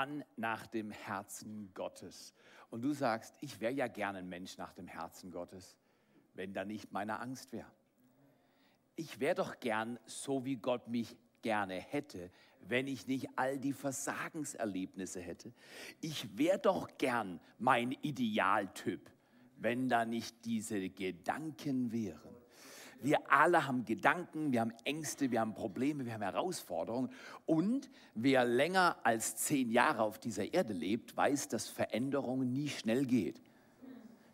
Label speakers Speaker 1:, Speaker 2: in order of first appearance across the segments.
Speaker 1: Mann nach dem Herzen Gottes. Und du sagst, ich wäre ja gerne ein Mensch nach dem Herzen Gottes, wenn da nicht meine Angst wäre. Ich wäre doch gern so, wie Gott mich gerne hätte, wenn ich nicht all die Versagenserlebnisse hätte. Ich wäre doch gern mein Idealtyp, wenn da nicht diese Gedanken wären. Wir alle haben Gedanken, wir haben Ängste, wir haben Probleme, wir haben Herausforderungen. Und wer länger als zehn Jahre auf dieser Erde lebt, weiß, dass Veränderung nie schnell geht.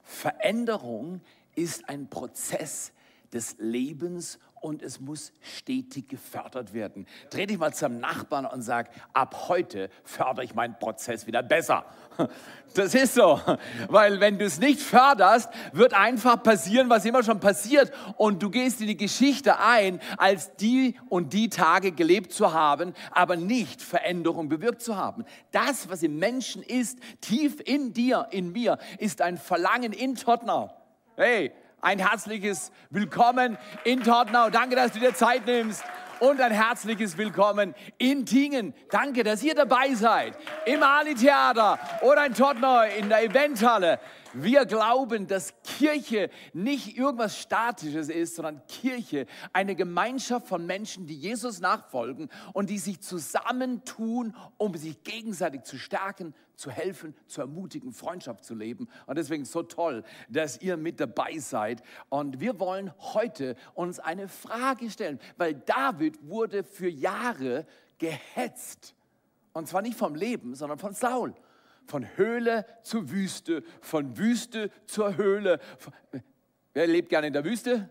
Speaker 1: Veränderung ist ein Prozess des Lebens und es muss stetig gefördert werden. Dreh dich mal zum Nachbarn und sag, ab heute fördere ich meinen Prozess wieder besser. Das ist so, weil wenn du es nicht förderst, wird einfach passieren, was immer schon passiert und du gehst in die Geschichte ein, als die und die Tage gelebt zu haben, aber nicht Veränderung bewirkt zu haben. Das, was im Menschen ist, tief in dir, in mir, ist ein Verlangen in Tottenau. Hey, ein herzliches Willkommen in Tottenau. Danke, dass du dir Zeit nimmst. Und ein herzliches Willkommen in Tingen. Danke, dass ihr dabei seid. Im Ali-Theater oder in Tottenau in der Eventhalle. Wir glauben, dass Kirche nicht irgendwas Statisches ist, sondern Kirche eine Gemeinschaft von Menschen, die Jesus nachfolgen und die sich zusammentun, um sich gegenseitig zu stärken, zu helfen, zu ermutigen, Freundschaft zu leben. Und deswegen so toll, dass ihr mit dabei seid. Und wir wollen heute uns eine Frage stellen, weil David wurde für Jahre gehetzt. Und zwar nicht vom Leben, sondern von Saul von Höhle zur Wüste, von Wüste zur Höhle. Wer lebt gerne in der Wüste?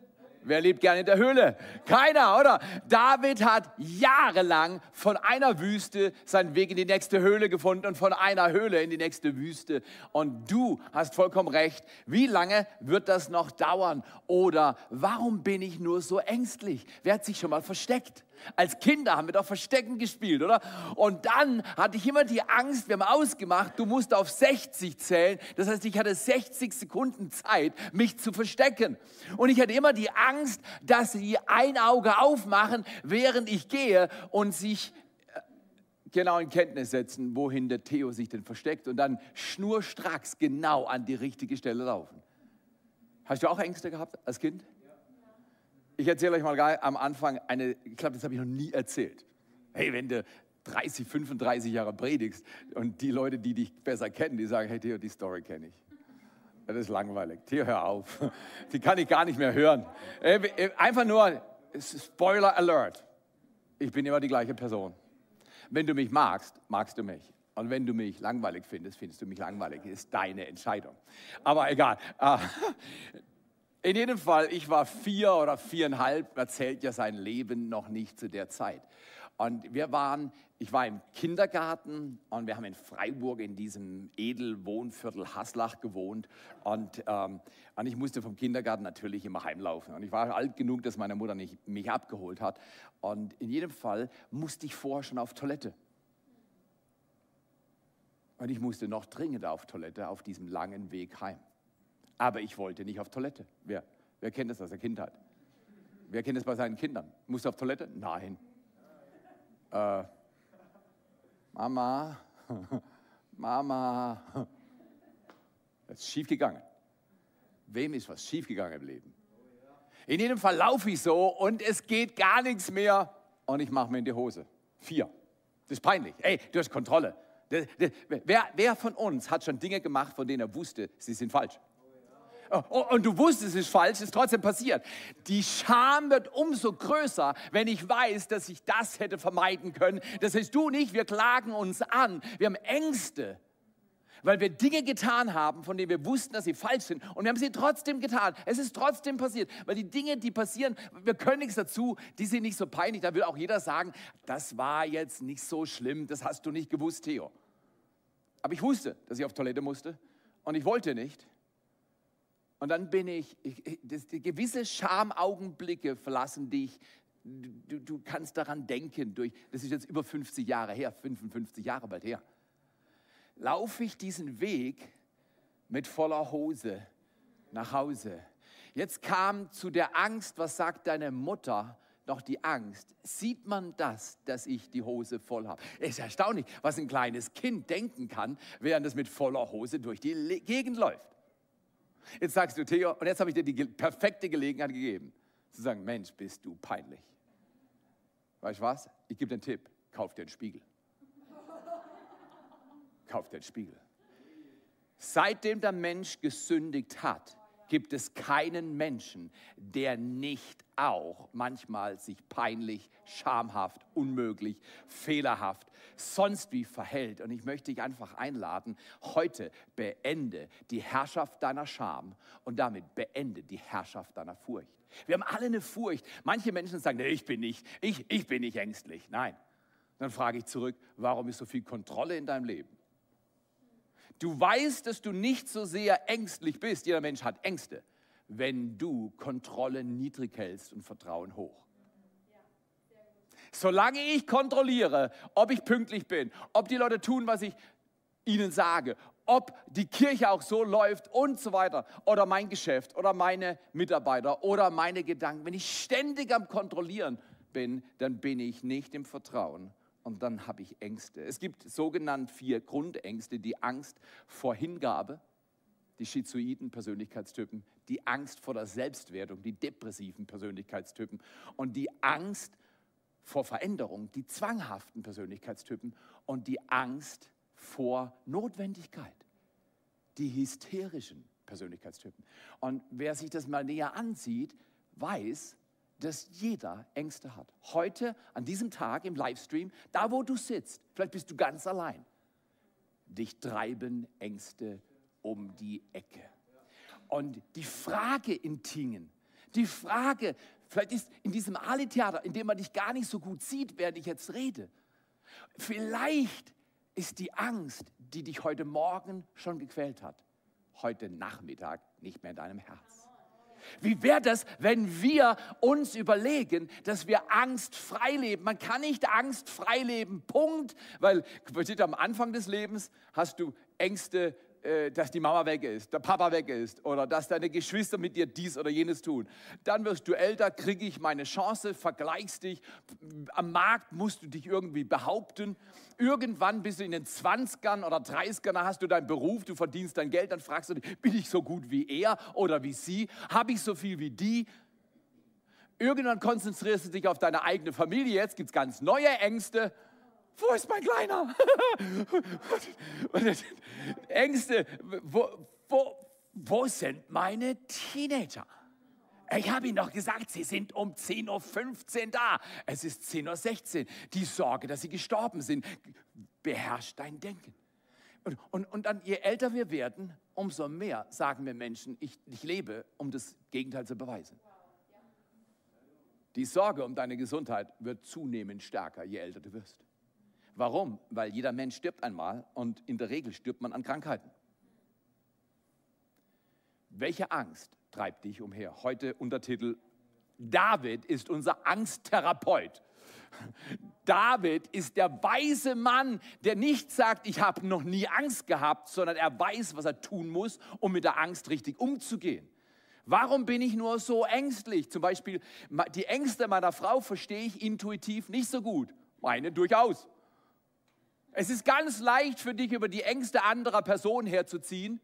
Speaker 1: Wer lebt gerne in der Höhle? Keiner, oder? David hat jahrelang von einer Wüste seinen Weg in die nächste Höhle gefunden und von einer Höhle in die nächste Wüste. Und du hast vollkommen recht. Wie lange wird das noch dauern? Oder warum bin ich nur so ängstlich? Wer hat sich schon mal versteckt? Als Kinder haben wir doch Verstecken gespielt, oder? Und dann hatte ich immer die Angst, wir haben ausgemacht, du musst auf 60 zählen. Das heißt, ich hatte 60 Sekunden Zeit, mich zu verstecken. Und ich hatte immer die Angst, dass sie ein Auge aufmachen, während ich gehe und sich äh, genau in Kenntnis setzen, wohin der Theo sich denn versteckt und dann schnurstracks genau an die richtige Stelle laufen. Hast du auch Ängste gehabt als Kind? Ich erzähle euch mal am Anfang eine, ich glaube, das habe ich noch nie erzählt. Hey, wenn du 30, 35 Jahre predigst und die Leute, die dich besser kennen, die sagen, hey Theo, die Story kenne ich. Das ist langweilig. Theo, hör auf. Die kann ich gar nicht mehr hören. Äh, äh, einfach nur, Spoiler Alert. Ich bin immer die gleiche Person. Wenn du mich magst, magst du mich. Und wenn du mich langweilig findest, findest du mich langweilig. Ist deine Entscheidung. Aber egal. In jedem Fall, ich war vier oder viereinhalb, erzählt ja sein Leben noch nicht zu der Zeit. Und wir waren, ich war im Kindergarten und wir haben in Freiburg in diesem Edelwohnviertel Haslach gewohnt. Und, ähm, und ich musste vom Kindergarten natürlich immer heimlaufen. Und ich war alt genug, dass meine Mutter nicht, mich abgeholt hat. Und in jedem Fall musste ich vorher schon auf Toilette. Und ich musste noch dringend auf Toilette auf diesem langen Weg heim. Aber ich wollte nicht auf Toilette. Wer, wer kennt das aus der Kindheit? Wer kennt das bei seinen Kindern? Muss auf Toilette? Nein. Äh, Mama, Mama. Das ist schief gegangen. Wem ist was schief gegangen im Leben? In jedem Fall laufe ich so und es geht gar nichts mehr und ich mache mir in die Hose. Vier. Das ist peinlich. Ey, du hast Kontrolle. Wer, wer von uns hat schon Dinge gemacht, von denen er wusste, sie sind falsch? Oh, und du wusstest, es ist falsch, es ist trotzdem passiert. Die Scham wird umso größer, wenn ich weiß, dass ich das hätte vermeiden können. Das heißt, du und ich, wir klagen uns an. Wir haben Ängste, weil wir Dinge getan haben, von denen wir wussten, dass sie falsch sind. Und wir haben sie trotzdem getan. Es ist trotzdem passiert. Weil die Dinge, die passieren, wir können nichts dazu, die sind nicht so peinlich. Da will auch jeder sagen, das war jetzt nicht so schlimm, das hast du nicht gewusst, Theo. Aber ich wusste, dass ich auf Toilette musste und ich wollte nicht. Und dann bin ich, ich das, gewisse Schamaugenblicke verlassen dich. Du, du kannst daran denken, durch, das ist jetzt über 50 Jahre her, 55 Jahre bald her. Laufe ich diesen Weg mit voller Hose nach Hause. Jetzt kam zu der Angst, was sagt deine Mutter, noch die Angst. Sieht man das, dass ich die Hose voll habe? Ist erstaunlich, was ein kleines Kind denken kann, während es mit voller Hose durch die Gegend läuft. Jetzt sagst du, Theo, und jetzt habe ich dir die perfekte Gelegenheit gegeben, zu sagen, Mensch, bist du peinlich. Weißt du was? Ich gebe dir einen Tipp, kauf dir einen Spiegel. kauf dir einen Spiegel. Seitdem der Mensch gesündigt hat, gibt es keinen Menschen, der nicht auch manchmal sich peinlich, schamhaft, unmöglich, fehlerhaft, sonst wie verhält. Und ich möchte dich einfach einladen, heute beende die Herrschaft deiner Scham und damit beende die Herrschaft deiner Furcht. Wir haben alle eine Furcht. Manche Menschen sagen, nee, ich bin nicht, ich, ich bin nicht ängstlich. Nein. Dann frage ich zurück, warum ist so viel Kontrolle in deinem Leben? Du weißt, dass du nicht so sehr ängstlich bist. Jeder Mensch hat Ängste, wenn du Kontrolle niedrig hältst und Vertrauen hoch. Solange ich kontrolliere, ob ich pünktlich bin, ob die Leute tun, was ich ihnen sage, ob die Kirche auch so läuft und so weiter, oder mein Geschäft oder meine Mitarbeiter oder meine Gedanken, wenn ich ständig am Kontrollieren bin, dann bin ich nicht im Vertrauen und dann habe ich Ängste. Es gibt sogenannt vier Grundängste, die Angst vor Hingabe, die schizoiden Persönlichkeitstypen, die Angst vor der Selbstwertung, die depressiven Persönlichkeitstypen und die Angst vor Veränderung, die zwanghaften Persönlichkeitstypen und die Angst vor Notwendigkeit, die hysterischen Persönlichkeitstypen. Und wer sich das mal näher ansieht, weiß, dass jeder Ängste hat. Heute, an diesem Tag im Livestream, da wo du sitzt, vielleicht bist du ganz allein, dich treiben Ängste um die Ecke. Und die Frage in Tingen, die Frage, vielleicht ist in diesem Ali-Theater, in dem man dich gar nicht so gut sieht, während ich jetzt rede, vielleicht ist die Angst, die dich heute Morgen schon gequält hat, heute Nachmittag nicht mehr in deinem Herz. Wie wäre das, wenn wir uns überlegen, dass wir angstfrei leben? Man kann nicht angstfrei leben, Punkt. Weil am Anfang des Lebens hast du Ängste dass die Mama weg ist, der Papa weg ist oder dass deine Geschwister mit dir dies oder jenes tun. Dann wirst du älter, kriege ich meine Chance, vergleichst dich. Am Markt musst du dich irgendwie behaupten. Irgendwann bist du in den 20ern oder 30ern, hast du deinen Beruf, du verdienst dein Geld, dann fragst du dich, bin ich so gut wie er oder wie sie? Habe ich so viel wie die? Irgendwann konzentrierst du dich auf deine eigene Familie, jetzt gibt es ganz neue Ängste wo ist mein Kleiner? Ängste, wo, wo, wo sind meine Teenager? Ich habe Ihnen doch gesagt, Sie sind um 10.15 Uhr da. Es ist 10.16 Uhr. Die Sorge, dass Sie gestorben sind, beherrscht dein Denken. Und, und, und dann, je älter wir werden, umso mehr sagen wir Menschen, ich, ich lebe, um das Gegenteil zu beweisen. Die Sorge um deine Gesundheit wird zunehmend stärker, je älter du wirst. Warum? Weil jeder Mensch stirbt einmal und in der Regel stirbt man an Krankheiten. Welche Angst treibt dich umher? Heute Untertitel David ist unser Angsttherapeut. David ist der weise Mann, der nicht sagt, ich habe noch nie Angst gehabt, sondern er weiß, was er tun muss, um mit der Angst richtig umzugehen. Warum bin ich nur so ängstlich? Zum Beispiel die Ängste meiner Frau verstehe ich intuitiv nicht so gut. Meine durchaus. Es ist ganz leicht für dich, über die Ängste anderer Personen herzuziehen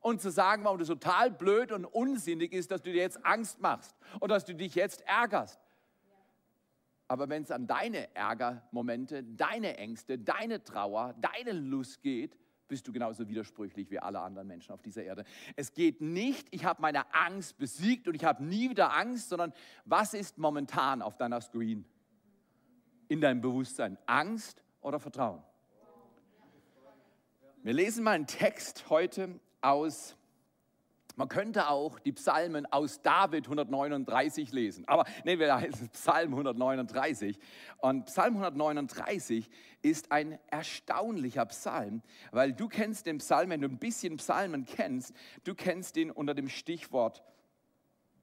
Speaker 1: und zu sagen, warum das total blöd und unsinnig ist, dass du dir jetzt Angst machst und dass du dich jetzt ärgerst. Aber wenn es an deine Ärgermomente, deine Ängste, deine Trauer, deine Lust geht, bist du genauso widersprüchlich wie alle anderen Menschen auf dieser Erde. Es geht nicht, ich habe meine Angst besiegt und ich habe nie wieder Angst, sondern was ist momentan auf deiner Screen? In deinem Bewusstsein? Angst oder Vertrauen? Wir lesen mal einen Text heute aus, man könnte auch die Psalmen aus David 139 lesen, aber nehmen wir Psalm 139. Und Psalm 139 ist ein erstaunlicher Psalm, weil du kennst den Psalm, wenn du ein bisschen Psalmen kennst, du kennst ihn unter dem Stichwort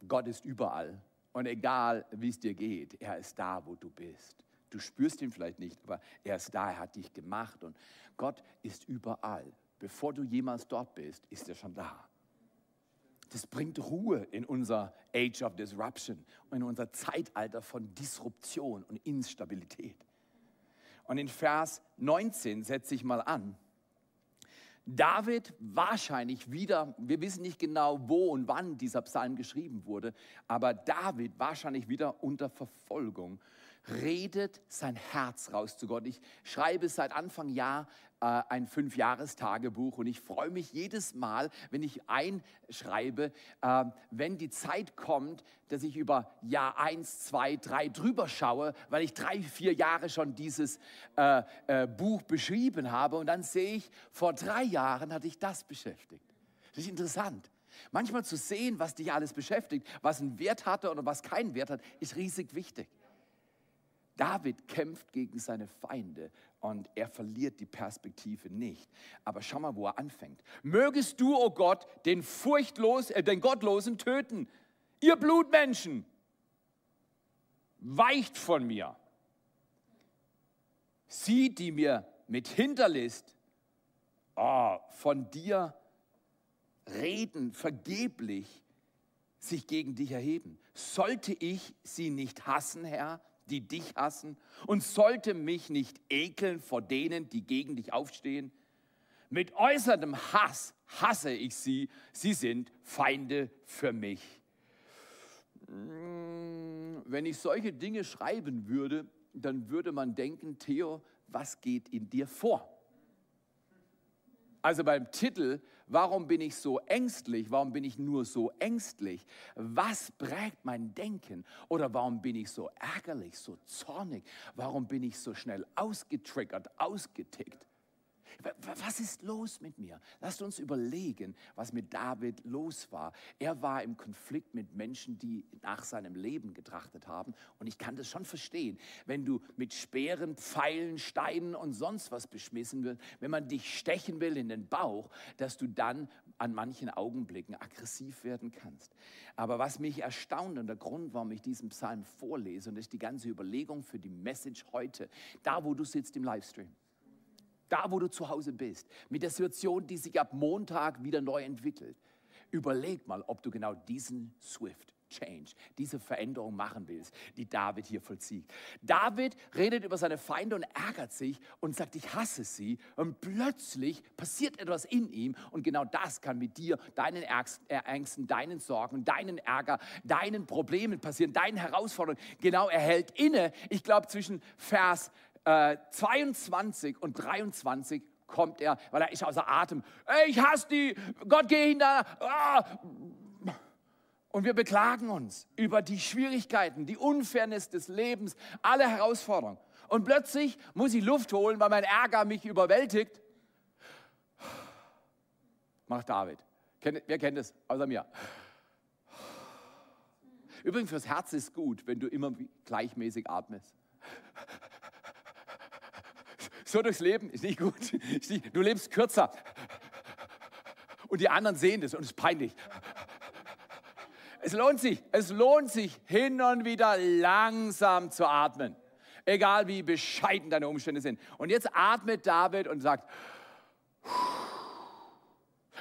Speaker 1: Gott ist überall. Und egal, wie es dir geht, er ist da, wo du bist. Du spürst ihn vielleicht nicht, aber er ist da, er hat dich gemacht und Gott ist überall. Bevor du jemals dort bist, ist er schon da. Das bringt Ruhe in unser Age of Disruption, in unser Zeitalter von Disruption und Instabilität. Und in Vers 19 setze ich mal an. David wahrscheinlich wieder, wir wissen nicht genau, wo und wann dieser Psalm geschrieben wurde, aber David wahrscheinlich wieder unter Verfolgung redet sein Herz raus zu Gott. Ich schreibe seit Anfang Jahr äh, ein Fünfjahrestagebuch und ich freue mich jedes Mal, wenn ich einschreibe, äh, wenn die Zeit kommt, dass ich über Jahr eins, zwei, drei drüber schaue, weil ich drei, vier Jahre schon dieses äh, äh, Buch beschrieben habe und dann sehe ich, vor drei Jahren hatte ich das beschäftigt. Das ist interessant. Manchmal zu sehen, was dich alles beschäftigt, was einen Wert hatte oder was keinen Wert hat, ist riesig wichtig. David kämpft gegen seine Feinde und er verliert die Perspektive nicht. Aber schau mal, wo er anfängt. Mögest du, o oh Gott, den furchtlos, äh, den Gottlosen töten. Ihr Blutmenschen, weicht von mir. Sie, die mir mit Hinterlist oh, von dir reden, vergeblich sich gegen dich erheben. Sollte ich sie nicht hassen, Herr? Die dich hassen und sollte mich nicht ekeln vor denen, die gegen dich aufstehen? Mit äußerem Hass hasse ich sie, sie sind Feinde für mich. Hm, wenn ich solche Dinge schreiben würde, dann würde man denken, Theo, was geht in dir vor? Also beim Titel, warum bin ich so ängstlich? Warum bin ich nur so ängstlich? Was prägt mein Denken? Oder warum bin ich so ärgerlich, so zornig? Warum bin ich so schnell ausgetriggert, ausgetickt? Was ist los mit mir? Lasst uns überlegen, was mit David los war. Er war im Konflikt mit Menschen, die nach seinem Leben getrachtet haben. Und ich kann das schon verstehen, wenn du mit Speeren, Pfeilen, Steinen und sonst was beschmissen wirst, wenn man dich stechen will in den Bauch, dass du dann an manchen Augenblicken aggressiv werden kannst. Aber was mich erstaunt und der Grund, warum ich diesen Psalm vorlese, und das ist die ganze Überlegung für die Message heute, da wo du sitzt im Livestream da wo du zu Hause bist, mit der Situation, die sich ab Montag wieder neu entwickelt. Überleg mal, ob du genau diesen Swift Change, diese Veränderung machen willst, die David hier vollzieht. David redet über seine Feinde und ärgert sich und sagt, ich hasse sie. Und plötzlich passiert etwas in ihm und genau das kann mit dir, deinen Ängsten, deinen Sorgen, deinen Ärger, deinen Problemen passieren, deinen Herausforderungen. Genau, er hält inne. Ich glaube, zwischen Vers äh, 22 und 23 kommt er, weil er ist außer Atem. Ich hasse die, Gott geh hinter. Ah. Und wir beklagen uns über die Schwierigkeiten, die Unfairness des Lebens, alle Herausforderungen. Und plötzlich muss ich Luft holen, weil mein Ärger mich überwältigt. Macht David. Wer kennt es? Außer mir. Übrigens, fürs Herz ist gut, wenn du immer gleichmäßig atmest so durchs Leben ist nicht gut. Du lebst kürzer. Und die anderen sehen das und es ist peinlich. Es lohnt sich, es lohnt sich, hin und wieder langsam zu atmen. Egal wie bescheiden deine Umstände sind. Und jetzt atmet David und sagt,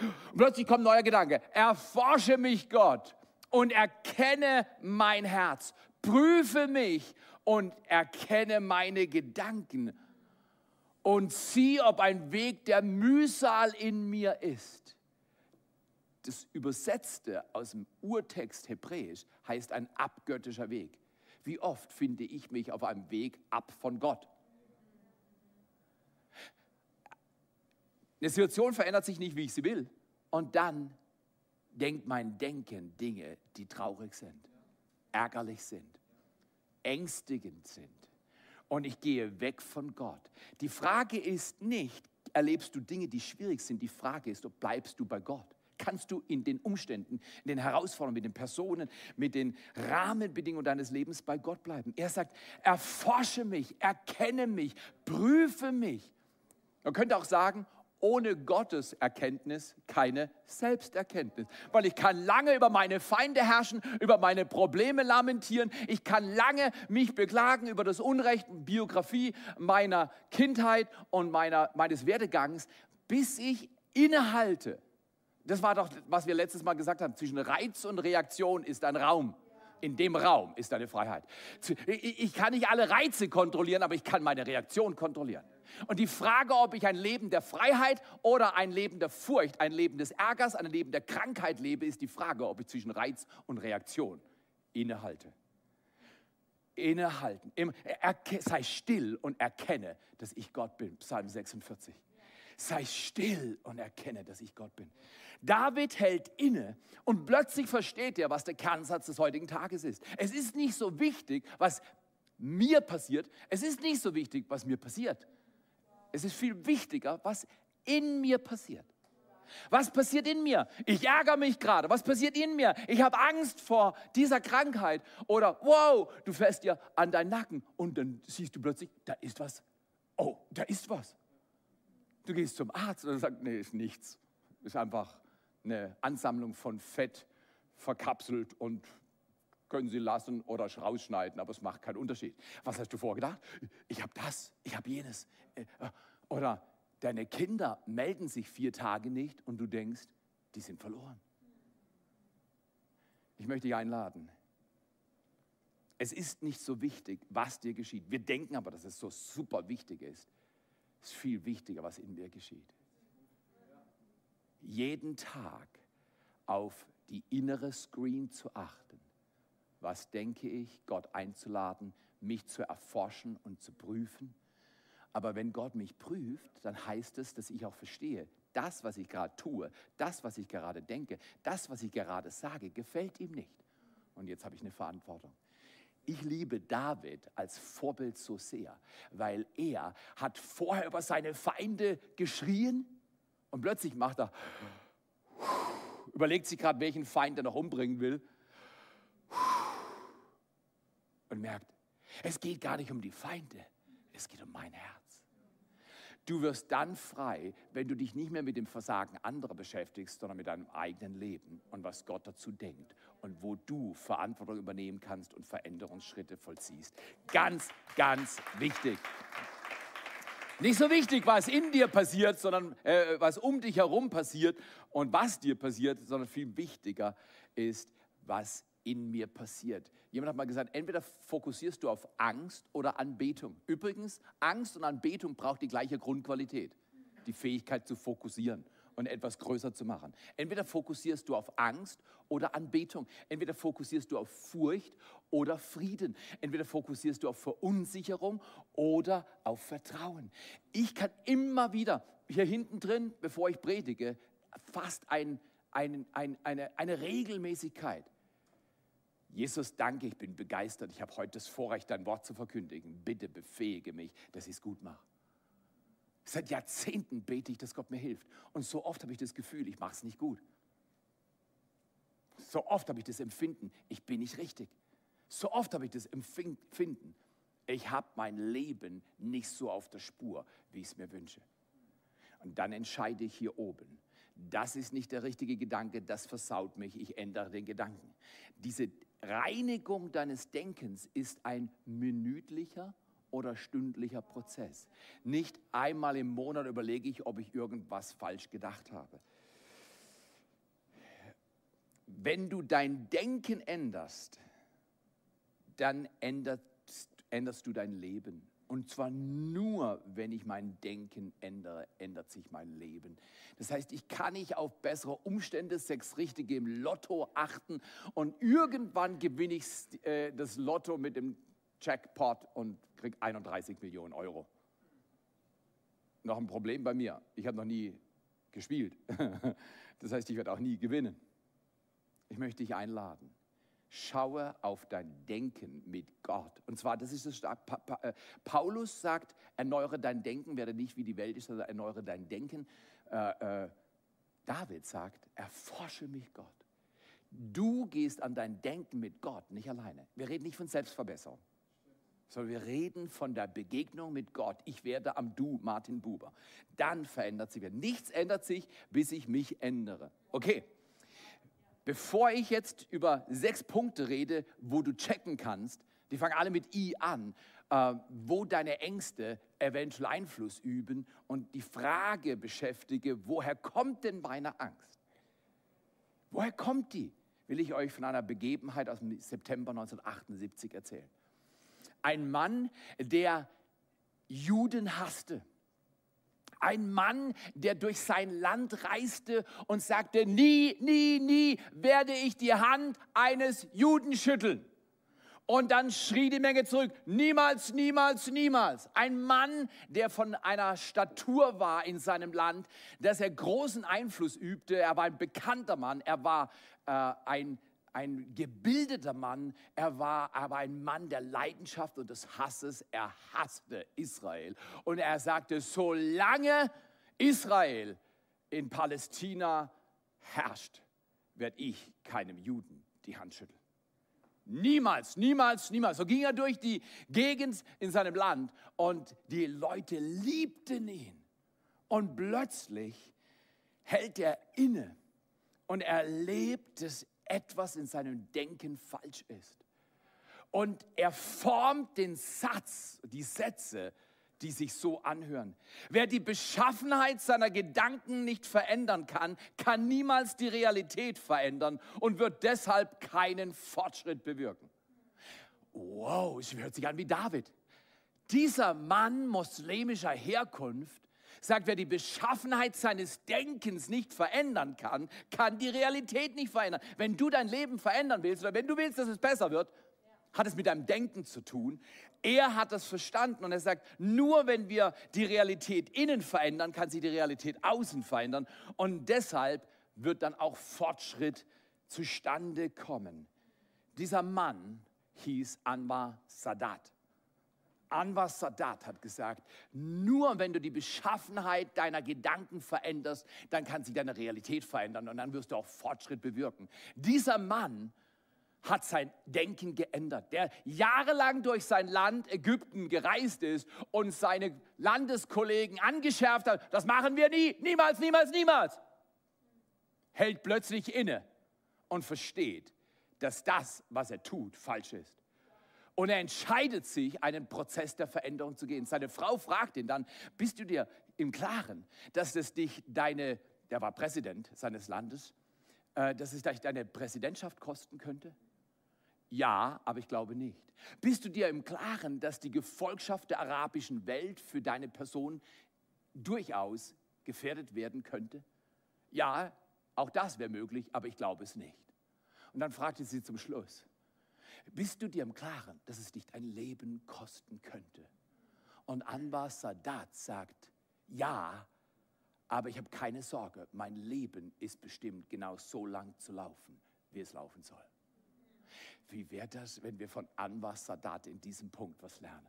Speaker 1: und plötzlich kommt ein neuer Gedanke. Erforsche mich, Gott, und erkenne mein Herz. Prüfe mich und erkenne meine Gedanken und sieh, ob ein Weg der Mühsal in mir ist. Das Übersetzte aus dem Urtext Hebräisch heißt ein abgöttischer Weg. Wie oft finde ich mich auf einem Weg ab von Gott? Eine Situation verändert sich nicht, wie ich sie will. Und dann denkt mein Denken Dinge, die traurig sind, ärgerlich sind, ängstigend sind und ich gehe weg von Gott. Die Frage ist nicht, erlebst du Dinge, die schwierig sind. Die Frage ist, ob bleibst du bei Gott. Kannst du in den Umständen, in den Herausforderungen, mit den Personen, mit den Rahmenbedingungen deines Lebens bei Gott bleiben? Er sagt, erforsche mich, erkenne mich, prüfe mich. Man könnte auch sagen, ohne Gottes Erkenntnis keine Selbsterkenntnis. Weil ich kann lange über meine Feinde herrschen, über meine Probleme lamentieren, ich kann lange mich beklagen über das Unrecht, Biografie meiner Kindheit und meiner, meines Werdegangs, bis ich innehalte, Das war doch, was wir letztes Mal gesagt haben. Zwischen Reiz und Reaktion ist ein Raum. In dem Raum ist deine Freiheit. Ich kann nicht alle Reize kontrollieren, aber ich kann meine Reaktion kontrollieren. Und die Frage, ob ich ein Leben der Freiheit oder ein Leben der Furcht, ein Leben des Ärgers, ein Leben der Krankheit lebe, ist die Frage, ob ich zwischen Reiz und Reaktion innehalte. Innehalten. Sei still und erkenne, dass ich Gott bin. Psalm 46 sei still und erkenne, dass ich Gott bin. David hält inne und plötzlich versteht er, was der Kernsatz des heutigen Tages ist. Es ist nicht so wichtig, was mir passiert. Es ist nicht so wichtig, was mir passiert. Es ist viel wichtiger, was in mir passiert. Was passiert in mir? Ich ärgere mich gerade. Was passiert in mir? Ich habe Angst vor dieser Krankheit. Oder wow, du fährst dir an deinen Nacken und dann siehst du plötzlich, da ist was. Oh, da ist was. Du gehst zum Arzt und er sagt, nee, ist nichts. Ist einfach eine Ansammlung von Fett verkapselt und können Sie lassen oder rausschneiden, aber es macht keinen Unterschied. Was hast du vorgedacht? Ich habe das, ich habe jenes. Äh, oder deine Kinder melden sich vier Tage nicht und du denkst, die sind verloren. Ich möchte dich einladen. Es ist nicht so wichtig, was dir geschieht. Wir denken aber, dass es so super wichtig ist ist viel wichtiger, was in mir geschieht. Jeden Tag auf die innere Screen zu achten. Was denke ich, Gott einzuladen, mich zu erforschen und zu prüfen. Aber wenn Gott mich prüft, dann heißt es, dass ich auch verstehe, das, was ich gerade tue, das, was ich gerade denke, das, was ich gerade sage, gefällt ihm nicht. Und jetzt habe ich eine Verantwortung. Ich liebe David als Vorbild so sehr, weil er hat vorher über seine Feinde geschrien und plötzlich macht er, überlegt sich gerade, welchen Feind er noch umbringen will und merkt, es geht gar nicht um die Feinde, es geht um mein Herz. Du wirst dann frei, wenn du dich nicht mehr mit dem Versagen anderer beschäftigst, sondern mit deinem eigenen Leben und was Gott dazu denkt und wo du Verantwortung übernehmen kannst und Veränderungsschritte vollziehst. Ganz, ganz wichtig. Nicht so wichtig, was in dir passiert, sondern äh, was um dich herum passiert und was dir passiert, sondern viel wichtiger ist, was in mir passiert. Jemand hat mal gesagt, entweder fokussierst du auf Angst oder Anbetung. Übrigens, Angst und Anbetung braucht die gleiche Grundqualität, die Fähigkeit zu fokussieren und etwas größer zu machen. Entweder fokussierst du auf Angst oder Anbetung. Entweder fokussierst du auf Furcht oder Frieden. Entweder fokussierst du auf Verunsicherung oder auf Vertrauen. Ich kann immer wieder hier hinten drin, bevor ich predige, fast ein, ein, ein, eine, eine Regelmäßigkeit Jesus, danke, ich bin begeistert. Ich habe heute das Vorrecht, dein Wort zu verkündigen. Bitte befähige mich, dass ich es gut mache. Seit Jahrzehnten bete ich, dass Gott mir hilft. Und so oft habe ich das Gefühl, ich mache es nicht gut. So oft habe ich das Empfinden, ich bin nicht richtig. So oft habe ich das Empfinden, ich habe mein Leben nicht so auf der Spur, wie ich es mir wünsche. Und dann entscheide ich hier oben, das ist nicht der richtige Gedanke, das versaut mich, ich ändere den Gedanken. Diese Reinigung deines Denkens ist ein minütlicher oder stündlicher Prozess. Nicht einmal im Monat überlege ich, ob ich irgendwas falsch gedacht habe. Wenn du dein Denken änderst, dann änderst, änderst du dein Leben. Und zwar nur, wenn ich mein Denken ändere, ändert sich mein Leben. Das heißt, ich kann nicht auf bessere Umstände, sechs Richtige im Lotto achten und irgendwann gewinne ich äh, das Lotto mit dem Jackpot und kriege 31 Millionen Euro. Noch ein Problem bei mir. Ich habe noch nie gespielt. Das heißt, ich werde auch nie gewinnen. Ich möchte dich einladen Schaue auf dein Denken mit Gott. Und zwar, das ist das äh, Paulus sagt, erneuere dein Denken, werde nicht wie die Welt ist, sondern erneuere dein Denken. Äh, äh, David sagt, erforsche mich Gott. Du gehst an dein Denken mit Gott, nicht alleine. Wir reden nicht von Selbstverbesserung, sondern wir reden von der Begegnung mit Gott. Ich werde am Du, Martin Buber. Dann verändert sich. Nichts ändert sich, bis ich mich ändere. Okay, Bevor ich jetzt über sechs Punkte rede, wo du checken kannst, die fangen alle mit I an, äh, wo deine Ängste eventuell Einfluss üben und die Frage beschäftige, woher kommt denn meine Angst? Woher kommt die? Will ich euch von einer Begebenheit aus dem September 1978 erzählen. Ein Mann, der Juden hasste. Ein Mann, der durch sein Land reiste und sagte, nie, nie, nie werde ich die Hand eines Juden schütteln. Und dann schrie die Menge zurück, niemals, niemals, niemals. Ein Mann, der von einer Statur war in seinem Land, dass er großen Einfluss übte. Er war ein bekannter Mann, er war äh, ein, ein gebildeter Mann, er war aber ein Mann der Leidenschaft und des Hasses. Er hasste Israel. Und er sagte, solange Israel in Palästina herrscht, werde ich keinem Juden die Hand schütteln. Niemals, niemals, niemals. So ging er durch die Gegend in seinem Land und die Leute liebten ihn. Und plötzlich hält er inne und erlebt, dass etwas in seinem Denken falsch ist. Und er formt den Satz, die Sätze, die sich so anhören. Wer die Beschaffenheit seiner Gedanken nicht verändern kann, kann niemals die Realität verändern und wird deshalb keinen Fortschritt bewirken. Wow, es hört sich an wie David. Dieser Mann muslimischer Herkunft sagt, wer die Beschaffenheit seines Denkens nicht verändern kann, kann die Realität nicht verändern. Wenn du dein Leben verändern willst oder wenn du willst, dass es besser wird, hat es mit deinem Denken zu tun. Er hat das verstanden und er sagt, nur wenn wir die Realität innen verändern, kann sich die Realität außen verändern. Und deshalb wird dann auch Fortschritt zustande kommen. Dieser Mann hieß Anwar Sadat. Anwar Sadat hat gesagt, nur wenn du die Beschaffenheit deiner Gedanken veränderst, dann kann sich deine Realität verändern und dann wirst du auch Fortschritt bewirken. Dieser Mann hat sein Denken geändert, der jahrelang durch sein Land Ägypten gereist ist und seine Landeskollegen angeschärft hat, das machen wir nie, niemals, niemals, niemals, hält plötzlich inne und versteht, dass das, was er tut, falsch ist. Und er entscheidet sich, einen Prozess der Veränderung zu gehen. Seine Frau fragt ihn dann, bist du dir im Klaren, dass es dich deine, der war Präsident seines Landes, äh, dass es dich deine Präsidentschaft kosten könnte? Ja, aber ich glaube nicht. Bist du dir im Klaren, dass die Gefolgschaft der arabischen Welt für deine Person durchaus gefährdet werden könnte? Ja, auch das wäre möglich, aber ich glaube es nicht. Und dann fragte sie zum Schluss, bist du dir im Klaren, dass es dich ein Leben kosten könnte? Und Anwar Sadat sagt, ja, aber ich habe keine Sorge, mein Leben ist bestimmt genau so lang zu laufen, wie es laufen soll. Wie wäre das, wenn wir von Anwar Sadat in diesem Punkt was lernen?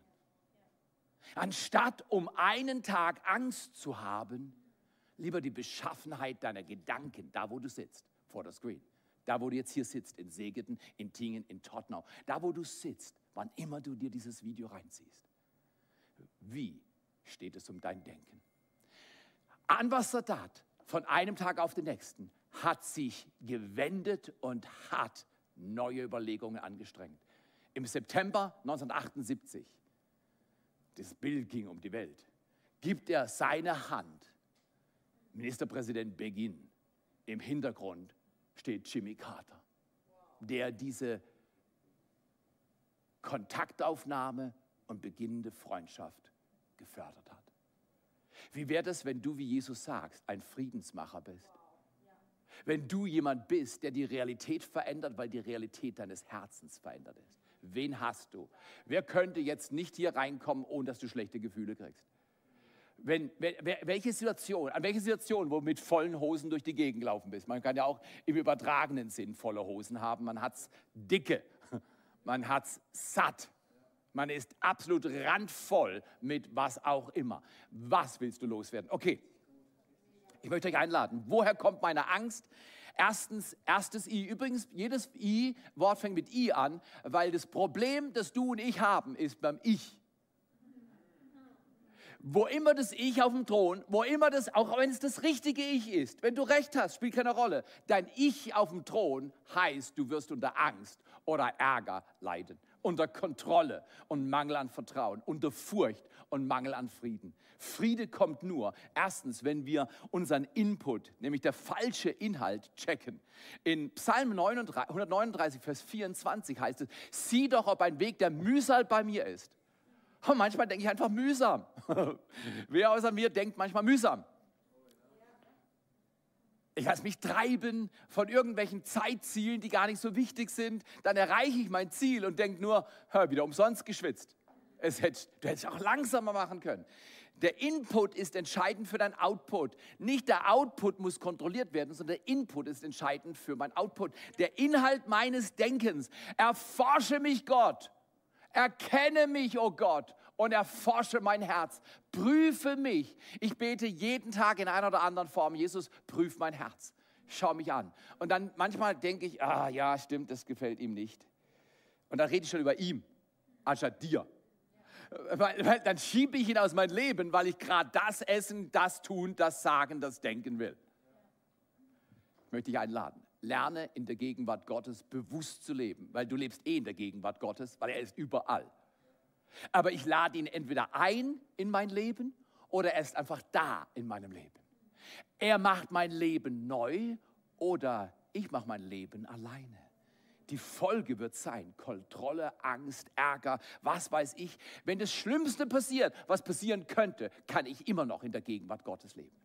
Speaker 1: Anstatt um einen Tag Angst zu haben, lieber die Beschaffenheit deiner Gedanken, da wo du sitzt, vor der Screen, da wo du jetzt hier sitzt, in Segeten, in Tingen, in Tottenau, da wo du sitzt, wann immer du dir dieses Video reinziehst. Wie steht es um dein Denken? Anwar Sadat von einem Tag auf den nächsten hat sich gewendet und hat neue Überlegungen angestrengt. Im September 1978, das Bild ging um die Welt, gibt er seine Hand Ministerpräsident Begin. Im Hintergrund steht Jimmy Carter, der diese Kontaktaufnahme und beginnende Freundschaft gefördert hat. Wie wäre das, wenn du, wie Jesus sagst, ein Friedensmacher bist? wenn du jemand bist, der die Realität verändert, weil die Realität deines Herzens verändert ist. Wen hast du? Wer könnte jetzt nicht hier reinkommen, ohne dass du schlechte Gefühle kriegst? Wenn, welche Situation, an welche Situation, wo du mit vollen Hosen durch die Gegend gelaufen bist? Man kann ja auch im übertragenen Sinn volle Hosen haben. Man hat es dicke, man hat es satt. Man ist absolut randvoll mit was auch immer. Was willst du loswerden? Okay, ich möchte euch einladen. Woher kommt meine Angst? Erstens, erstes I. Übrigens, jedes I-Wort fängt mit I an, weil das Problem, das du und ich haben, ist beim Ich. Wo immer das Ich auf dem Thron, wo immer das, auch wenn es das richtige Ich ist, wenn du recht hast, spielt keine Rolle. Dein Ich auf dem Thron heißt, du wirst unter Angst oder Ärger leiden unter Kontrolle und Mangel an Vertrauen, unter Furcht und Mangel an Frieden. Friede kommt nur, erstens, wenn wir unseren Input, nämlich der falsche Inhalt, checken. In Psalm 139, Vers 24 heißt es, sieh doch, ob ein Weg der Mühsal bei mir ist. Und manchmal denke ich einfach mühsam. Wer außer mir denkt manchmal mühsam? Ich lasse mich treiben von irgendwelchen Zeitzielen, die gar nicht so wichtig sind. Dann erreiche ich mein Ziel und denke nur, hör, wieder umsonst geschwitzt. Es hätte, du hättest auch langsamer machen können. Der Input ist entscheidend für dein Output. Nicht der Output muss kontrolliert werden, sondern der Input ist entscheidend für mein Output. Der Inhalt meines Denkens. Erforsche mich, Gott. Erkenne mich, oh Gott, und erforsche mein Herz. Prüfe mich. Ich bete jeden Tag in einer oder anderen Form, Jesus, prüf mein Herz. Schau mich an. Und dann manchmal denke ich, ah ja, stimmt, das gefällt ihm nicht. Und dann rede ich schon über ihm, anstatt dir. Weil, weil dann schiebe ich ihn aus meinem Leben, weil ich gerade das essen, das tun, das sagen, das denken will. Ich möchte dich einladen. Lerne in der Gegenwart Gottes bewusst zu leben, weil du lebst eh in der Gegenwart Gottes, weil er ist überall. Aber ich lade ihn entweder ein in mein Leben oder er ist einfach da in meinem Leben. Er macht mein Leben neu oder ich mache mein Leben alleine. Die Folge wird sein Kontrolle, Angst, Ärger, was weiß ich. Wenn das Schlimmste passiert, was passieren könnte, kann ich immer noch in der Gegenwart Gottes leben.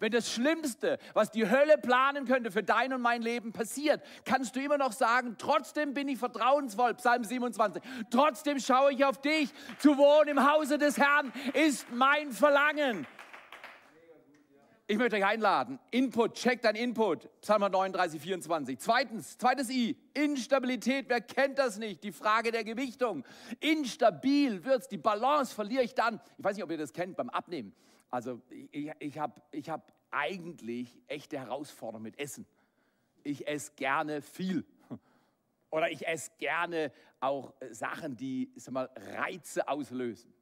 Speaker 1: Wenn das Schlimmste, was die Hölle planen könnte für dein und mein Leben passiert, kannst du immer noch sagen, trotzdem bin ich vertrauensvoll, Psalm 27. Trotzdem schaue ich auf dich. Zu wohnen im Hause des Herrn ist mein Verlangen. Ich möchte euch einladen. Input, check dein Input. Psalm 39, 24. Zweitens, zweites I, Instabilität. Wer kennt das nicht? Die Frage der Gewichtung. Instabil wird's, die Balance verliere ich dann. Ich weiß nicht, ob ihr das kennt beim Abnehmen. Also ich, ich habe ich hab eigentlich echte Herausforderungen mit Essen. Ich esse gerne viel. Oder ich esse gerne auch Sachen, die sag mal, Reize auslösen.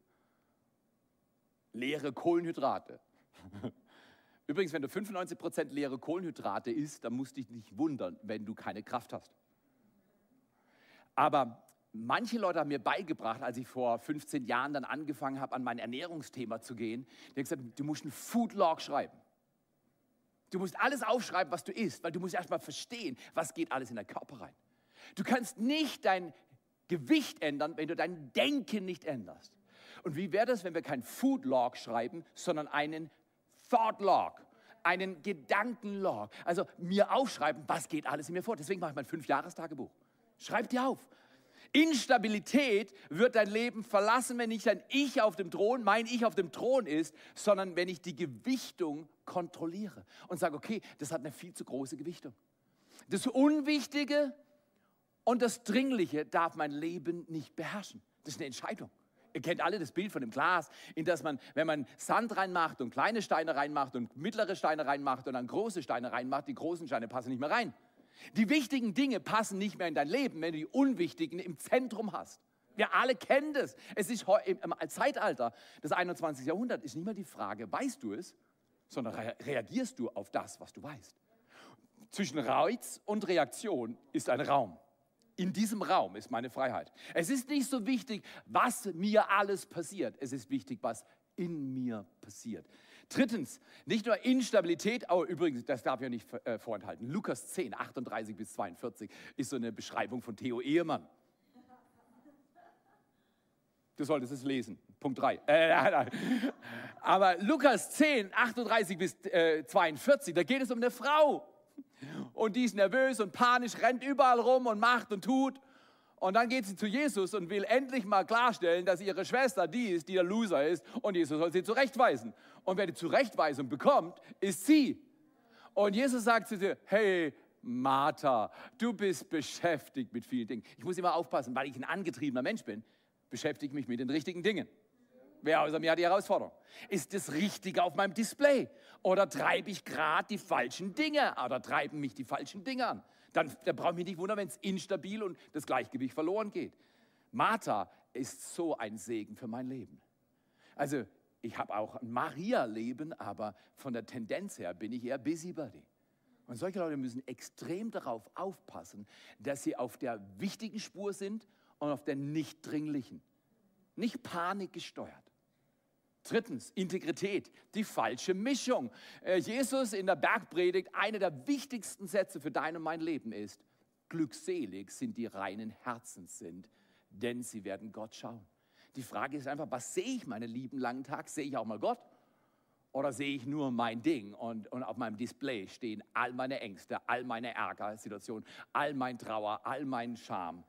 Speaker 1: Leere Kohlenhydrate. Übrigens, wenn du 95% leere Kohlenhydrate isst, dann musst du dich nicht wundern, wenn du keine Kraft hast. Aber manche Leute haben mir beigebracht, als ich vor 15 Jahren dann angefangen habe, an mein Ernährungsthema zu gehen, die haben gesagt, du musst einen Food Log schreiben. Du musst alles aufschreiben, was du isst, weil du musst erstmal verstehen, was geht alles in deinen Körper rein. Du kannst nicht dein Gewicht ändern, wenn du dein Denken nicht änderst. Und wie wäre das, wenn wir keinen Food Log schreiben, sondern einen Thought Log? einen Gedankenlog. Also mir aufschreiben, was geht alles in mir vor. Deswegen mache ich mein Fünf-Jahres-Tagebuch. Schreib dir auf. Instabilität wird dein Leben verlassen, wenn nicht dein Ich auf dem Thron, mein Ich auf dem Thron ist, sondern wenn ich die Gewichtung kontrolliere und sage, okay, das hat eine viel zu große Gewichtung. Das Unwichtige und das Dringliche darf mein Leben nicht beherrschen. Das ist eine Entscheidung. Ihr kennt alle das Bild von dem Glas, in das man, wenn man Sand reinmacht und kleine Steine reinmacht und mittlere Steine reinmacht und dann große Steine reinmacht, die großen Steine passen nicht mehr rein. Die wichtigen Dinge passen nicht mehr in dein Leben, wenn du die unwichtigen im Zentrum hast. Wir alle kennen das. Es ist im Zeitalter des 21. Jahrhunderts ist nicht mehr die Frage, weißt du es, sondern reagierst du auf das, was du weißt. Zwischen Reiz und Reaktion ist ein Raum. In diesem Raum ist meine Freiheit. Es ist nicht so wichtig, was mir alles passiert. Es ist wichtig, was in mir passiert. Drittens, nicht nur Instabilität, aber übrigens, das darf ich ja nicht äh, vorenthalten. Lukas 10, 38 bis 42 ist so eine Beschreibung von Theo Ehemann. Du solltest es lesen. Punkt 3. Äh, aber Lukas 10, 38 bis äh, 42, da geht es um eine Frau. Und die ist nervös und panisch, rennt überall rum und macht und tut. Und dann geht sie zu Jesus und will endlich mal klarstellen, dass ihre Schwester die ist, die der Loser ist. Und Jesus soll sie zurechtweisen. Und wer die Zurechtweisung bekommt, ist sie. Und Jesus sagt zu ihr, hey, Martha, du bist beschäftigt mit vielen Dingen. Ich muss immer aufpassen, weil ich ein angetriebener Mensch bin, beschäftige ich mich mit den richtigen Dingen. Wer außer mir hat die Herausforderung? Ist das Richtige auf meinem Display? Oder treibe ich gerade die falschen Dinge? Oder treiben mich die falschen Dinge an? Dann, dann brauche ich mich nicht wundern, wenn es instabil und das Gleichgewicht verloren geht. Martha ist so ein Segen für mein Leben. Also, ich habe auch ein Maria-Leben, aber von der Tendenz her bin ich eher Busybody. Und solche Leute müssen extrem darauf aufpassen, dass sie auf der wichtigen Spur sind und auf der nicht dringlichen. Nicht panikgesteuert. Drittens, Integrität, die falsche Mischung. Äh, Jesus in der Bergpredigt, einer der wichtigsten Sätze für dein und mein Leben ist, glückselig sind die reinen Herzens sind, denn sie werden Gott schauen. Die Frage ist einfach, was sehe ich meinen lieben langen Tag? Sehe ich auch mal Gott? Oder sehe ich nur mein Ding und, und auf meinem Display stehen all meine Ängste, all meine Ärgersituationen, all mein Trauer, all mein Scham?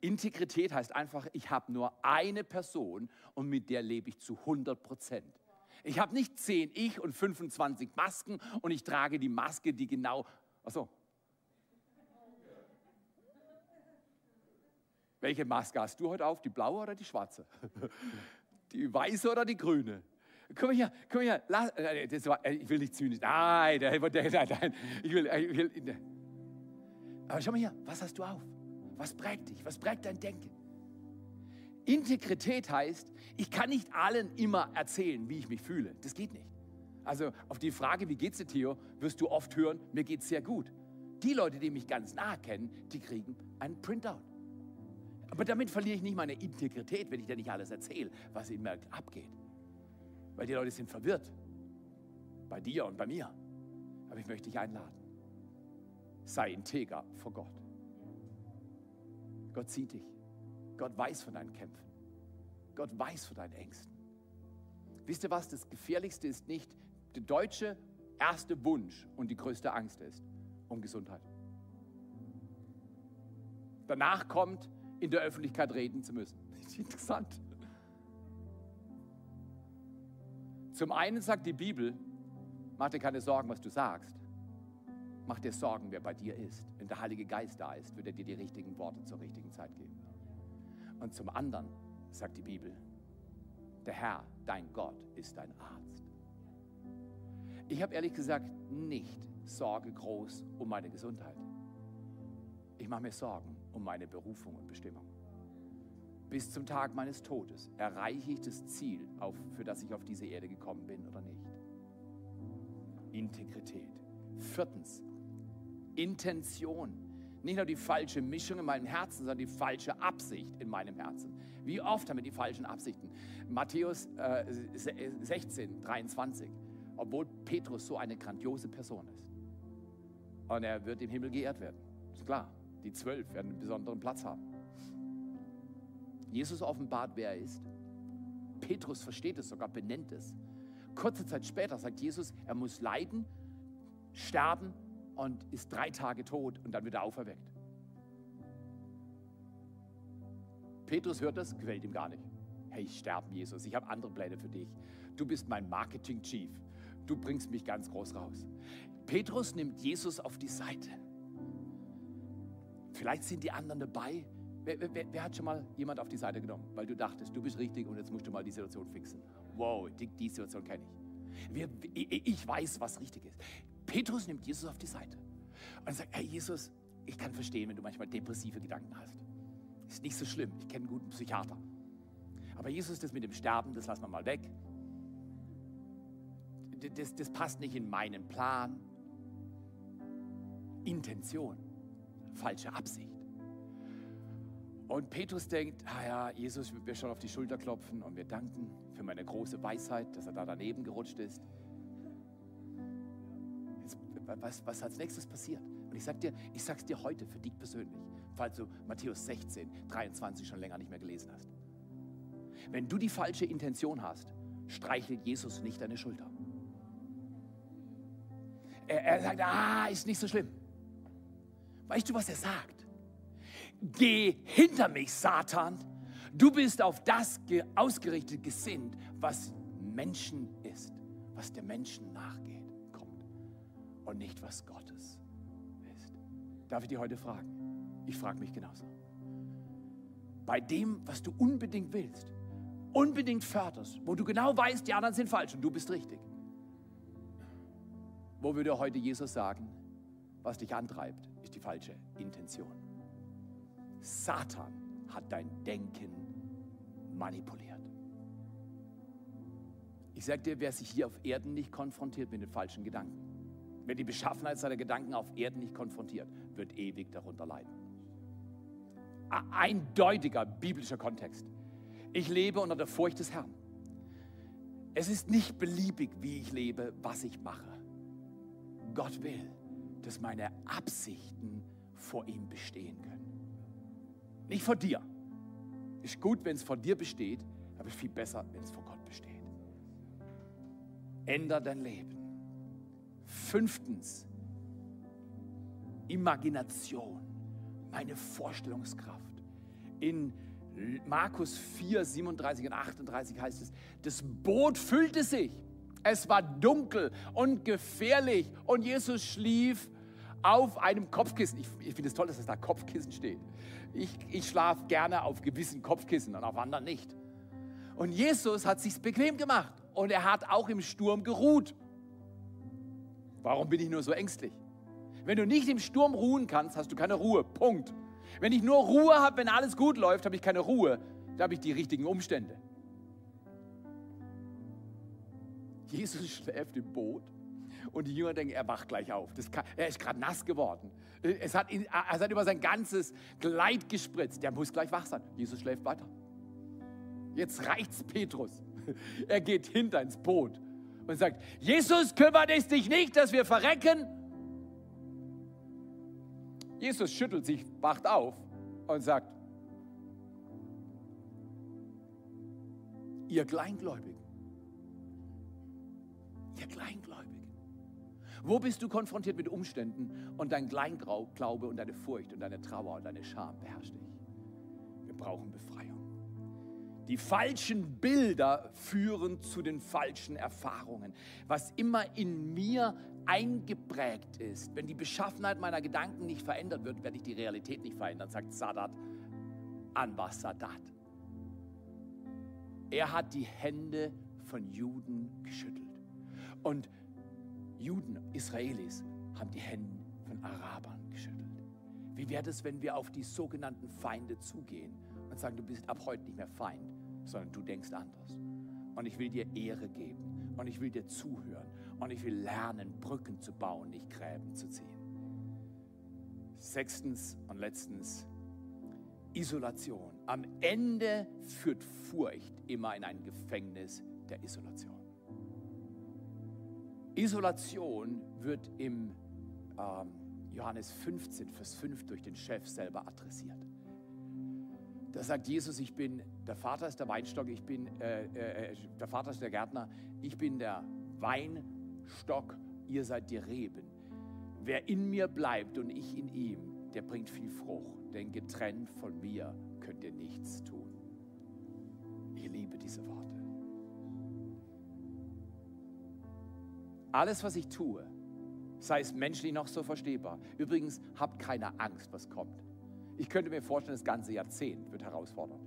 Speaker 1: Integrität heißt einfach, ich habe nur eine Person und mit der lebe ich zu 100 Prozent. Ich habe nicht 10 Ich und 25 Masken und ich trage die Maske, die genau. Achso. Welche Maske hast du heute auf? Die blaue oder die schwarze? Die weiße oder die grüne? Komm her, komm her. Lass, äh, das war, äh, ich will nicht zynisch. Nein, nein, nein, nein. Ich will, ich will. Aber schau mal hier, was hast du auf? Was prägt dich? Was prägt dein Denken? Integrität heißt, ich kann nicht allen immer erzählen, wie ich mich fühle. Das geht nicht. Also auf die Frage, wie geht's dir, Theo, wirst du oft hören, mir geht's sehr gut. Die Leute, die mich ganz nah kennen, die kriegen einen Printout. Aber damit verliere ich nicht meine Integrität, wenn ich dir nicht alles erzähle, was in mir abgeht. Weil die Leute sind verwirrt. Bei dir und bei mir. Aber ich möchte dich einladen. Sei integer vor Gott. Gott sieht dich. Gott weiß von deinen Kämpfen. Gott weiß von deinen Ängsten. Wisst ihr was? Das Gefährlichste ist nicht der deutsche erste Wunsch und die größte Angst ist um Gesundheit. Danach kommt, in der Öffentlichkeit reden zu müssen. Das ist interessant. Zum einen sagt die Bibel, mach dir keine Sorgen, was du sagst. Mach dir Sorgen, wer bei dir ist. Wenn der Heilige Geist da ist, wird er dir die richtigen Worte zur richtigen Zeit geben. Und zum anderen sagt die Bibel, der Herr, dein Gott, ist dein Arzt. Ich habe ehrlich gesagt nicht Sorge groß um meine Gesundheit. Ich mache mir Sorgen um meine Berufung und Bestimmung. Bis zum Tag meines Todes erreiche ich das Ziel, auf, für das ich auf diese Erde gekommen bin oder nicht. Integrität. Viertens, Intention. Nicht nur die falsche Mischung in meinem Herzen, sondern die falsche Absicht in meinem Herzen. Wie oft haben wir die falschen Absichten? Matthäus äh, 16, 23. Obwohl Petrus so eine grandiose Person ist. Und er wird im Himmel geehrt werden. Ist klar. Die zwölf werden einen besonderen Platz haben. Jesus offenbart, wer er ist. Petrus versteht es sogar, benennt es. Kurze Zeit später sagt Jesus, er muss leiden, sterben und ist drei Tage tot und dann wieder auferweckt. Petrus hört das, gefällt ihm gar nicht. Hey, ich sterbe, Jesus, ich habe andere Pläne für dich. Du bist mein Marketing-Chief. Du bringst mich ganz groß raus. Petrus nimmt Jesus auf die Seite. Vielleicht sind die anderen dabei. Wer, wer, wer, hat schon mal jemand auf die Seite genommen, weil du dachtest, du bist richtig und jetzt musst du mal die Situation fixen? Wow, die, die Situation kenne ich. Wir, ich weiß, was richtig ist. Petrus nimmt Jesus auf die Seite und sagt, hey Jesus, ich kann verstehen, wenn du manchmal depressive Gedanken hast. Ist nicht so schlimm, ich kenne einen guten Psychiater. Aber Jesus, das mit dem Sterben, das lassen wir mal weg. Das, das passt nicht in meinen Plan. Intention, falsche Absicht. Und Petrus denkt, ah ja, Jesus wird mir schon auf die Schulter klopfen und wir danken für meine große Weisheit, dass er da daneben gerutscht ist was, was als nächstes passiert. Und ich sage dir, ich sage es dir heute für dich persönlich, falls du Matthäus 16, 23 schon länger nicht mehr gelesen hast. Wenn du die falsche Intention hast, streichelt Jesus nicht deine Schulter. Er, er sagt, ah, ist nicht so schlimm. Weißt du, was er sagt? Geh hinter mich, Satan. Du bist auf das ausgerichtet gesinnt, was Menschen ist, was der Menschen nachgeht und nicht, was Gottes ist. Darf ich dir heute fragen? Ich frage mich genauso. Bei dem, was du unbedingt willst, unbedingt förderst, wo du genau weißt, die anderen sind falsch und du bist richtig. Wo würde heute Jesus sagen, was dich antreibt, ist die falsche Intention. Satan hat dein Denken manipuliert. Ich sage dir, wer sich hier auf Erden nicht konfrontiert mit den falschen Gedanken, Wer die Beschaffenheit seiner Gedanken auf Erden nicht konfrontiert, wird ewig darunter leiden. eindeutiger biblischer Kontext. Ich lebe unter der Furcht des Herrn. Es ist nicht beliebig, wie ich lebe, was ich mache. Gott will, dass meine Absichten vor ihm bestehen können. Nicht vor dir. Ist gut, wenn es vor dir besteht, aber viel besser, wenn es vor Gott besteht. Änder dein Leben. Fünftens, Imagination, meine Vorstellungskraft. In Markus 4, 37 und 38 heißt es, das Boot füllte sich. Es war dunkel und gefährlich und Jesus schlief auf einem Kopfkissen. Ich, ich finde es toll, dass es da Kopfkissen steht. Ich, ich schlafe gerne auf gewissen Kopfkissen und auf anderen nicht. Und Jesus hat sich bequem gemacht und er hat auch im Sturm geruht. Warum bin ich nur so ängstlich? Wenn du nicht im Sturm ruhen kannst, hast du keine Ruhe. Punkt. Wenn ich nur Ruhe habe, wenn alles gut läuft, habe ich keine Ruhe. Da habe ich die richtigen Umstände. Jesus schläft im Boot und die Jünger denken, er wacht gleich auf. Kann, er ist gerade nass geworden. Es hat, ihn, es hat über sein ganzes Kleid gespritzt. Der muss gleich wach sein. Jesus schläft weiter. Jetzt reicht's Petrus. Er geht hinter ins Boot und sagt, Jesus, kümmert es dich nicht, dass wir verrecken? Jesus schüttelt sich, wacht auf und sagt, ihr Kleingläubigen, ihr Kleingläubigen, wo bist du konfrontiert mit Umständen und dein Kleinglaube und deine Furcht und deine Trauer und deine Scham beherrscht dich? Wir brauchen Befreiung. Die falschen Bilder führen zu den falschen Erfahrungen. Was immer in mir eingeprägt ist, wenn die Beschaffenheit meiner Gedanken nicht verändert wird, werde ich die Realität nicht verändern, sagt Sadat Anwar Sadat. Er hat die Hände von Juden geschüttelt. Und Juden, Israelis, haben die Hände von Arabern geschüttelt. Wie wäre es, wenn wir auf die sogenannten Feinde zugehen und sagen, du bist ab heute nicht mehr Feind, sondern du denkst anders. Und ich will dir Ehre geben und ich will dir zuhören und ich will lernen, Brücken zu bauen, nicht Gräben zu ziehen. Sechstens und letztens, Isolation. Am Ende führt Furcht immer in ein Gefängnis der Isolation. Isolation wird im ähm, Johannes 15, Vers 5 durch den Chef selber adressiert. Da sagt Jesus, ich bin, der Vater ist der Weinstock, ich bin, äh, äh, der Vater ist der Gärtner, ich bin der Weinstock, ihr seid die Reben. Wer in mir bleibt und ich in ihm, der bringt viel Frucht, denn getrennt von mir könnt ihr nichts tun. Ich liebe diese Worte. Alles, was ich tue, sei es menschlich noch so verstehbar. Übrigens, habt keine Angst, was kommt. Ich könnte mir vorstellen, das ganze Jahrzehnt wird herausfordernd.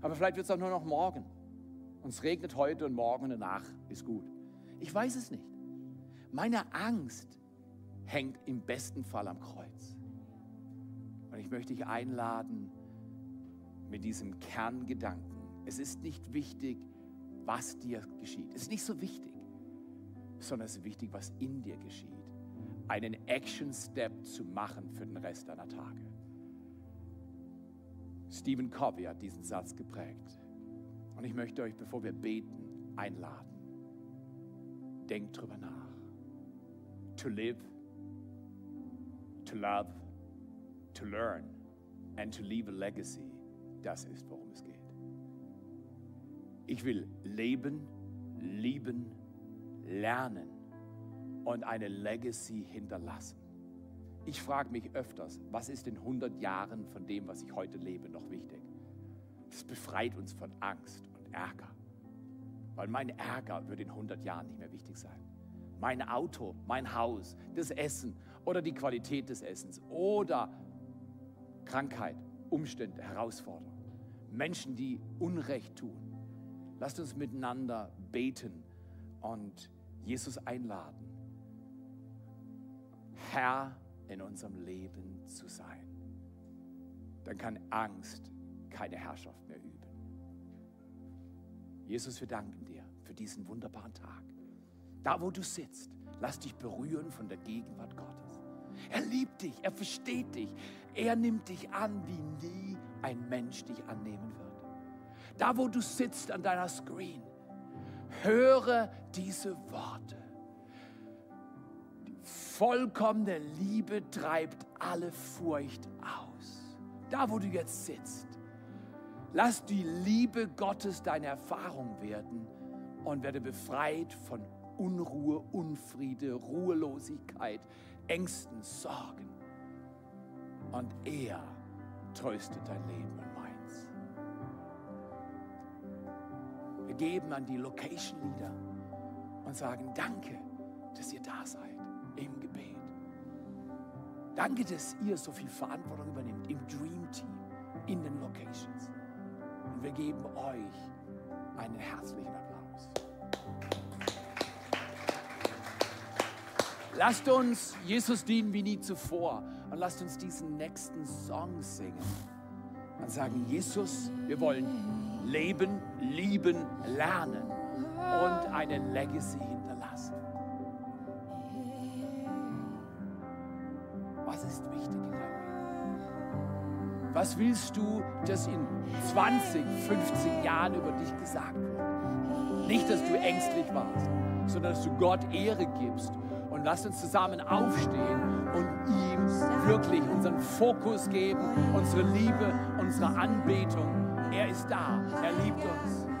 Speaker 1: Aber vielleicht wird es auch nur noch morgen. Und es regnet heute und morgen und danach ist gut. Ich weiß es nicht. Meine Angst hängt im besten Fall am Kreuz. Und ich möchte dich einladen mit diesem Kerngedanken. Es ist nicht wichtig, was dir geschieht. Es ist nicht so wichtig, sondern es ist wichtig, was in dir geschieht einen Action-Step zu machen für den Rest deiner Tage. Stephen Covey hat diesen Satz geprägt. Und ich möchte euch, bevor wir beten, einladen. Denkt drüber nach. To live, to love, to learn and to leave a legacy. Das ist, worum es geht. Ich will leben, lieben, lernen und eine Legacy hinterlassen. Ich frage mich öfters, was ist in 100 Jahren von dem, was ich heute lebe, noch wichtig? Das befreit uns von Angst und Ärger. Weil mein Ärger wird in 100 Jahren nicht mehr wichtig sein. Mein Auto, mein Haus, das Essen oder die Qualität des Essens oder Krankheit, Umstände, Herausforderungen. Menschen, die Unrecht tun. Lasst uns miteinander beten und Jesus einladen Herr in unserem Leben zu sein. Dann kann Angst keine Herrschaft mehr üben. Jesus, wir danken dir für diesen wunderbaren Tag. Da, wo du sitzt, lass dich berühren von der Gegenwart Gottes. Er liebt dich, er versteht dich. Er nimmt dich an, wie nie ein Mensch dich annehmen wird. Da, wo du sitzt an deiner Screen, höre diese Worte. Vollkommene Liebe treibt alle Furcht aus. Da, wo du jetzt sitzt, lass die Liebe Gottes deine Erfahrung werden und werde befreit von Unruhe, Unfriede, Ruhelosigkeit, Ängsten, Sorgen. Und er tröstet dein Leben und meins. Wir geben an die Location Leader und sagen Danke, dass ihr da seid im Gebet. Danke, dass ihr so viel Verantwortung übernimmt im Dream Team, in den Locations. Und wir geben euch einen herzlichen Applaus. Lasst uns Jesus dienen wie nie zuvor und lasst uns diesen nächsten Song singen und sagen, Jesus, wir wollen leben, lieben, lernen und eine Legacy hinterlassen. Was willst du, dass in 20, 50 Jahren über dich gesagt wird? Nicht, dass du ängstlich warst, sondern dass du Gott Ehre gibst und lasst uns zusammen aufstehen und ihm wirklich unseren Fokus geben, unsere Liebe, unsere Anbetung. Er ist da, er liebt uns.